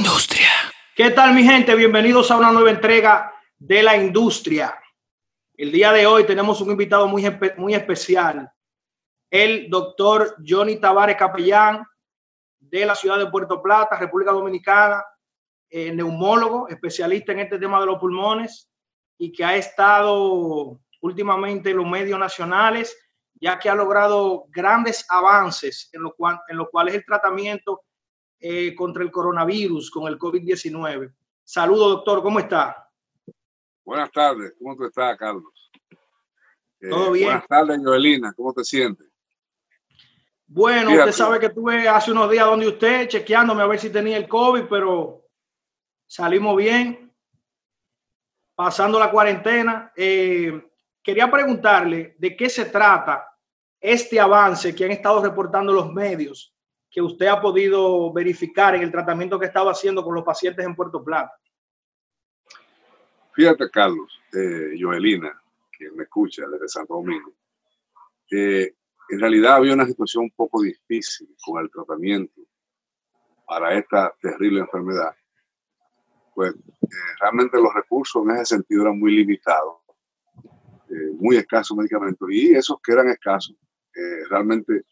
industria. ¿Qué tal mi gente? Bienvenidos a una nueva entrega de la industria. El día de hoy tenemos un invitado muy, muy especial, el doctor Johnny Tavares Capellán de la ciudad de Puerto Plata, República Dominicana, eh, neumólogo, especialista en este tema de los pulmones y que ha estado últimamente en los medios nacionales, ya que ha logrado grandes avances en lo, cual, en lo cual es el tratamiento eh, contra el coronavirus, con el COVID-19. Saludos, doctor, ¿cómo está? Buenas tardes, ¿cómo te estás, Carlos? Eh, Todo bien. Buenas tardes, Joelina, ¿cómo te sientes? Bueno, usted sabe que estuve hace unos días donde usted chequeándome a ver si tenía el COVID, pero salimos bien, pasando la cuarentena. Eh, quería preguntarle de qué se trata este avance que han estado reportando los medios que usted ha podido verificar en el tratamiento que estaba haciendo con los pacientes en Puerto Plata. Fíjate, Carlos, eh, Joelina, que me escucha desde Santo Domingo, en realidad había una situación un poco difícil con el tratamiento para esta terrible enfermedad. Pues eh, realmente los recursos en ese sentido eran muy limitados, eh, muy escasos medicamentos, y esos que eran escasos realmente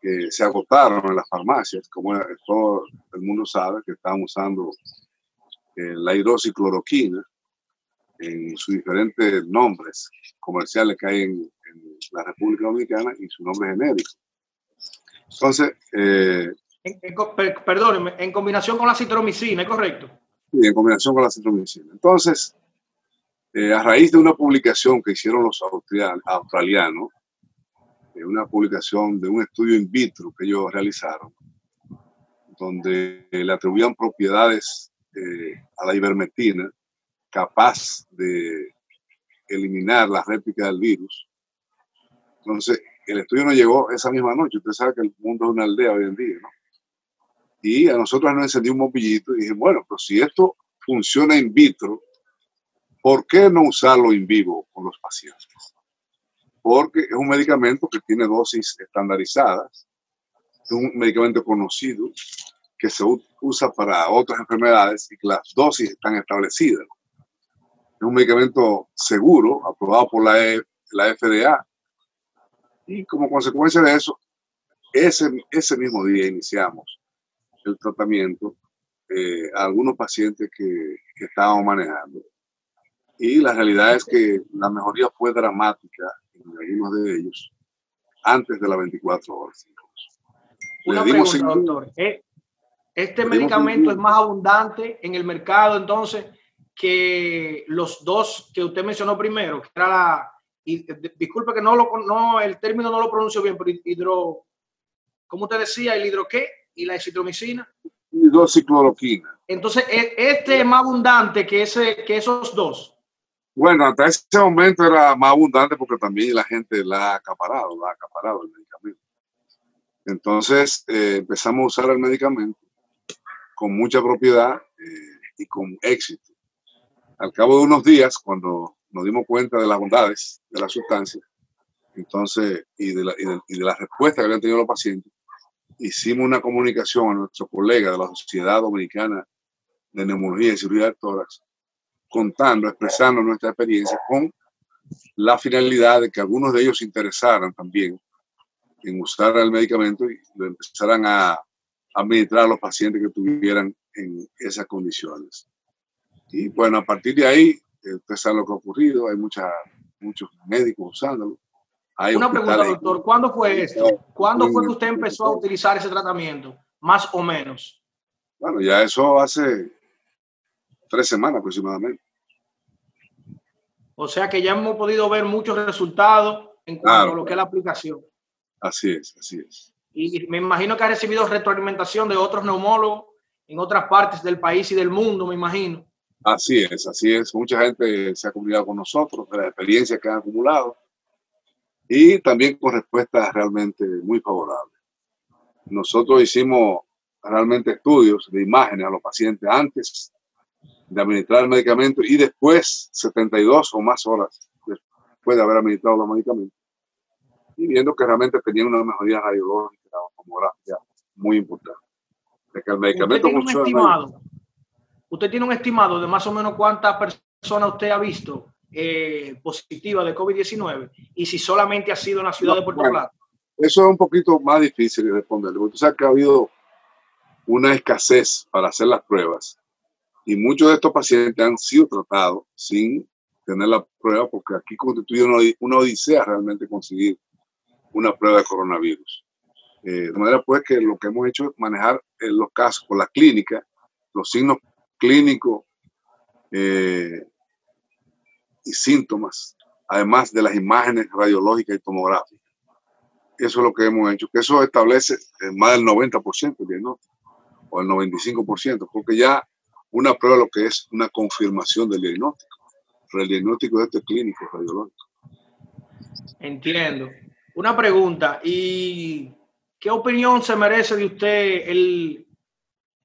que se agotaron en las farmacias, como todo el mundo sabe que estaban usando eh, la hidroxicloroquina en sus diferentes nombres comerciales que hay en, la República Dominicana y su nombre genérico. Entonces, eh, perdón, en combinación con la citromicina, ¿es correcto? Sí, en combinación con la citromicina. Entonces, eh, a raíz de una publicación que hicieron los australianos, una publicación de un estudio in vitro que ellos realizaron, donde le atribuían propiedades eh, a la ivermectina capaz de eliminar la réplica del virus. Entonces, el estudio nos llegó esa misma noche. Usted sabe que el mundo es una aldea hoy en día, ¿no? Y a nosotros nos encendió un bombillito y dije, bueno, pero si esto funciona in vitro, ¿por qué no usarlo en vivo con los pacientes? Porque es un medicamento que tiene dosis estandarizadas, es un medicamento conocido que se usa para otras enfermedades y que las dosis están establecidas. Es un medicamento seguro, aprobado por la, e, la FDA. Y como consecuencia de eso, ese, ese mismo día iniciamos el tratamiento eh, a algunos pacientes que, que estábamos manejando. Y la realidad es que la mejoría fue dramática algunos de ellos antes de las 24 horas. Una pregunta, doctor. ¿Eh? ¿Este medicamento es más abundante en el mercado entonces que los dos que usted mencionó primero, que era la, y, disculpe que no lo, no, el término no lo pronuncio bien, pero hidro, ¿cómo usted decía? ¿El hidro qué? ¿Y la citromicina? Hidroxicloroquina. Entonces, e, este es más abundante que, ese, que esos dos. Bueno, hasta ese momento era más abundante porque también la gente la ha acaparado, la ha acaparado el medicamento. Entonces eh, empezamos a usar el medicamento con mucha propiedad eh, y con éxito. Al cabo de unos días, cuando nos dimos cuenta de las bondades de la sustancia, entonces, y de la, y de, y de la respuesta que habían tenido los pacientes, hicimos una comunicación a nuestro colega de la Sociedad Dominicana de Neumología y Cirugía de Tórax contando, expresando nuestra experiencia con la finalidad de que algunos de ellos se interesaran también en usar el medicamento y lo empezaran a administrar a los pacientes que tuvieran en esas condiciones. Y bueno, a partir de ahí, usted sabe lo que ha ocurrido, hay mucha, muchos médicos usándolo. Hay Una pregunta, doctor, ¿cuándo fue esto? ¿Cuándo fue que usted empezó a utilizar ese tratamiento? Más o menos. Bueno, ya eso hace tres semanas aproximadamente. O sea que ya hemos podido ver muchos resultados en cuanto a lo que es la aplicación. Así es, así es. Y me imagino que ha recibido retroalimentación de otros neumólogos en otras partes del país y del mundo, me imagino. Así es, así es. Mucha gente se ha comunicado con nosotros de la experiencia que han acumulado y también con respuestas realmente muy favorables. Nosotros hicimos realmente estudios de imágenes a los pacientes antes de administrar el medicamento y después 72 o más horas después de haber administrado los medicamentos y viendo que realmente tenían una mejoría radiológica o tomográfica muy importante. De que el medicamento funciona. ¿usted tiene un estimado de más o menos cuántas personas usted ha visto eh, positivas de COVID-19? Y si solamente ha sido en la ciudad de Puerto Plata. Eso es un poquito más difícil de responder, porque tú sabes que ha habido una escasez para hacer las pruebas y muchos de estos pacientes han sido tratados sin tener la prueba, porque aquí constituye una, odisea realmente conseguir una prueba de coronavirus. Eh, de manera pues que lo que hemos hecho es manejar en los casos con la clínica, los signos clínicos eh, y síntomas, además de las imágenes radiológicas y tomográficas. Eso es lo que hemos hecho, que eso establece eh, más del 90% del diagnóstico o el 95%, porque ya una prueba lo que es una confirmación del diagnóstico, el diagnóstico de este clínico radiológico. Entiendo. Una pregunta, ¿y qué opinión se merece de usted el,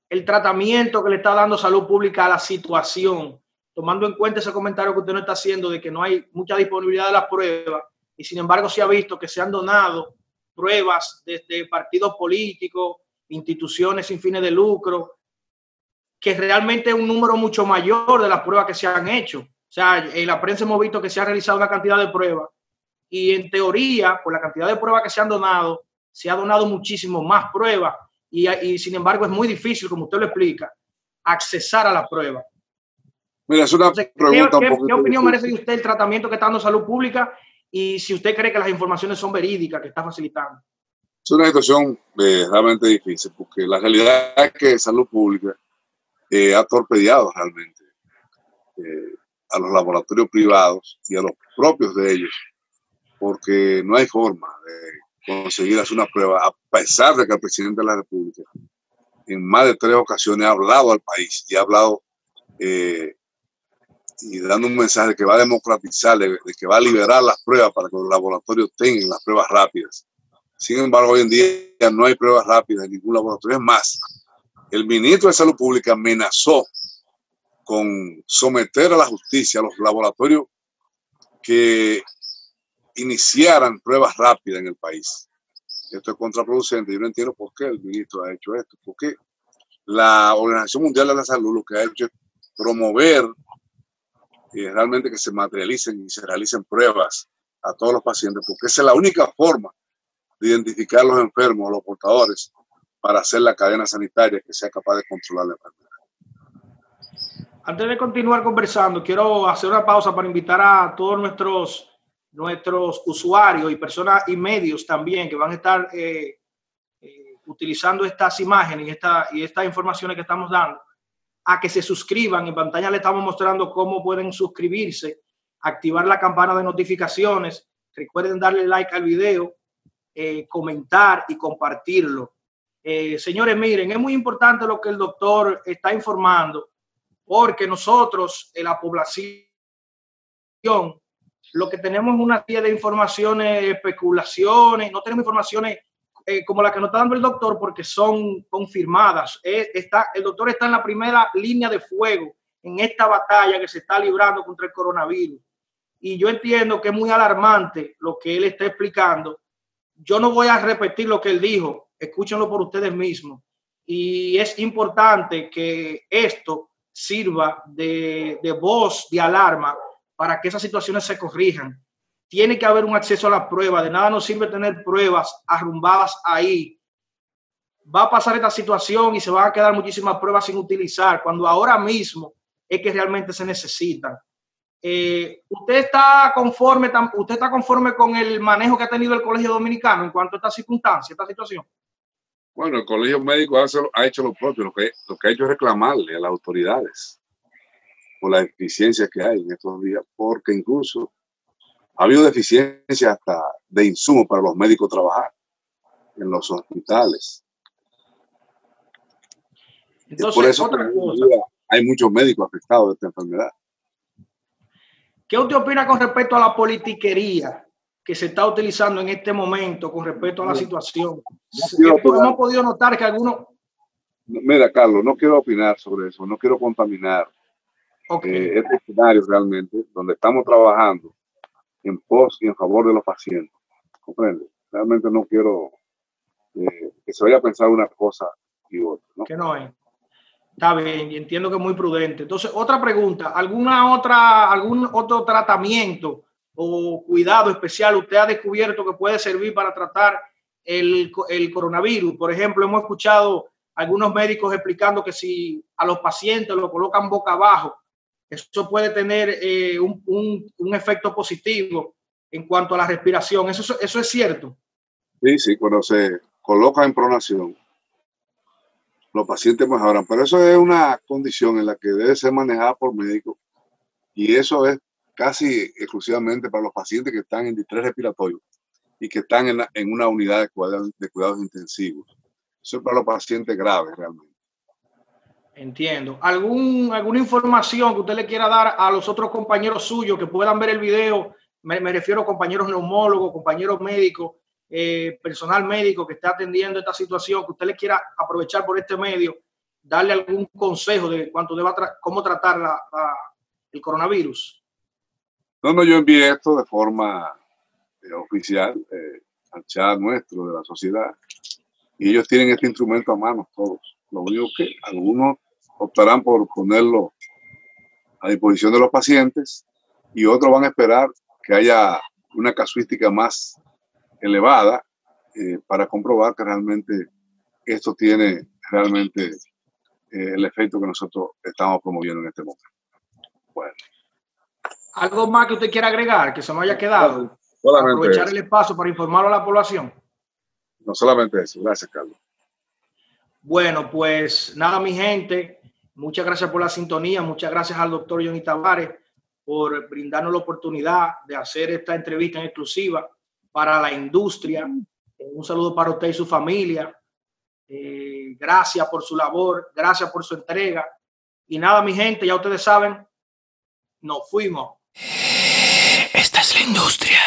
el tratamiento que le está dando salud pública a la situación, tomando en cuenta ese comentario que usted no está haciendo de que no hay mucha disponibilidad de las pruebas y sin embargo se ha visto que se han donado pruebas desde partidos políticos, instituciones sin fines de lucro, que realmente es un número mucho mayor de las pruebas que se han hecho. O sea, en la prensa hemos visto que se ha realizado una cantidad de pruebas y en teoría, por la cantidad de pruebas que se han donado, se ha donado muchísimo más pruebas y, y sin embargo es muy difícil, como usted lo explica, accesar a la prueba. Mira, es una pregunta ¿qué, ¿qué, opinión merece de usted el tratamiento que está dando salud pública y si usted cree que las informaciones son verídicas que está facilitando? Es una situación eh, realmente difícil porque la realidad es que salud pública ha torpedeado realmente eh, a los laboratorios privados y a los propios de ellos, porque no hay forma de conseguir hacer una prueba, a pesar de que el presidente de la República en más de tres ocasiones ha hablado al país y ha hablado eh, y dando un mensaje que va a democratizar, de, que va a liberar las pruebas para que los laboratorios tengan las pruebas rápidas. Sin embargo, hoy en día no hay pruebas rápidas en ningún laboratorio. Es más, el ministro de Salud Pública amenazó con someter a la justicia a los laboratorios que iniciaran pruebas rápidas en el país. Esto es contraproducente. Yo no entiendo por qué el ministro ha hecho esto. Porque la Organización Mundial de la Salud lo que ha hecho es promover y realmente que se materialicen y se realicen pruebas a todos los pacientes, porque esa es la única forma de identificar a los enfermos, a los portadores, para hacer la cadena sanitaria que sea capaz de controlar la enfermedad. Antes de continuar conversando, quiero hacer una pausa para invitar a todos nuestros, nuestros usuarios y personas y medios también que van a estar eh, eh, utilizando estas imágenes y, esta, y estas informaciones que estamos dando a que se suscriban. En pantalla le estamos mostrando cómo pueden suscribirse, activar la campana de notificaciones. Recuerden darle like al video, eh, comentar y compartirlo. Eh, señores, miren, es muy importante lo que el doctor está informando, porque nosotros, en la población, lo que tenemos es una serie de informaciones, especulaciones, no tenemos informaciones eh, como la que nos está dando el doctor porque son confirmadas. Eh, está, el doctor está en la primera línea de fuego en esta batalla que se está librando contra el coronavirus. Y yo entiendo que es muy alarmante lo que él está explicando. Yo no voy a repetir lo que él dijo, escúchenlo por ustedes mismos. Y es importante que esto sirva de, de voz de alarma para que esas situaciones se corrijan. Tiene que haber un acceso a la prueba. De nada nos sirve tener pruebas arrumbadas ahí. Va a pasar esta situación y se van a quedar muchísimas pruebas sin utilizar, cuando ahora mismo es que realmente se necesitan. Eh, ¿Usted está conforme, usted está conforme con el manejo que ha tenido el Colegio Dominicano en cuanto a esta circunstancia, esta situación? Bueno, el Colegio Médico ha hecho lo propio, lo que, lo que ha hecho es reclamarle a las autoridades por la deficiencia que hay en estos días, porque incluso ha habido deficiencia hasta de insumos para los médicos trabajar en los hospitales. Entonces, por eso hay muchos médicos afectados de esta enfermedad. ¿Qué usted opina con respecto a la politiquería que se está utilizando en este momento con respecto a la situación. hemos podido notar que algunos... Mira, Carlos, no quiero opinar sobre eso, no quiero contaminar eh, este escenario realmente, donde estamos trabajando en pos y en favor de los pacientes. ¿Comprende? Realmente no quiero eh, que se vaya a pensar una cosa y otra. Que no es. Está bien, y entiendo que es muy prudente. Entonces, otra pregunta, ¿alguna otra, algún otro tratamiento o cuidado especial usted ha descubierto que puede servir para tratar el, el coronavirus? Por ejemplo, hemos escuchado algunos médicos explicando que si a los pacientes lo colocan boca abajo, eso puede tener eh, un, un, efecto positivo en cuanto a la respiración. ¿Eso, ¿Eso es cierto? Sí, sí, cuando se coloca en pronación, los pacientes mejoran, pero eso es una condición en la que debe ser manejada por médicos y eso es casi exclusivamente para los pacientes que están en distrés respiratorio y que están en, en una unidad de cuidados, de cuidados intensivos. Eso es para los pacientes graves realmente. Entiendo. ¿Algún, ¿Alguna información que usted le quiera dar a los otros compañeros suyos que puedan ver el video? Me, me refiero a compañeros neumólogos, compañeros médicos, eh, personal médico que está atendiendo esta situación, que usted le quiera aprovechar por este medio, darle algún consejo de cuánto deba tra cómo tratar la, el coronavirus. No, no, yo envié esto de forma eh, oficial eh, al chat nuestro de la sociedad y ellos tienen este instrumento a mano todos. Lo único que algunos optarán por ponerlo a disposición de los pacientes y otros van a esperar que haya una casuística más elevada eh, para comprobar que realmente esto tiene realmente eh, el efecto que nosotros estamos promoviendo en este momento. Bueno. ¿Algo más que usted quiera agregar, que se me haya quedado? Solamente Aprovechar eso. el espacio para informar a la población. No solamente eso. Gracias, Carlos. Bueno, pues nada, mi gente. Muchas gracias por la sintonía. Muchas gracias al doctor Johnny Tavares por brindarnos la oportunidad de hacer esta entrevista en exclusiva para la industria. Un saludo para usted y su familia. Eh, gracias por su labor, gracias por su entrega. Y nada, mi gente, ya ustedes saben, nos fuimos. Esta es la industria.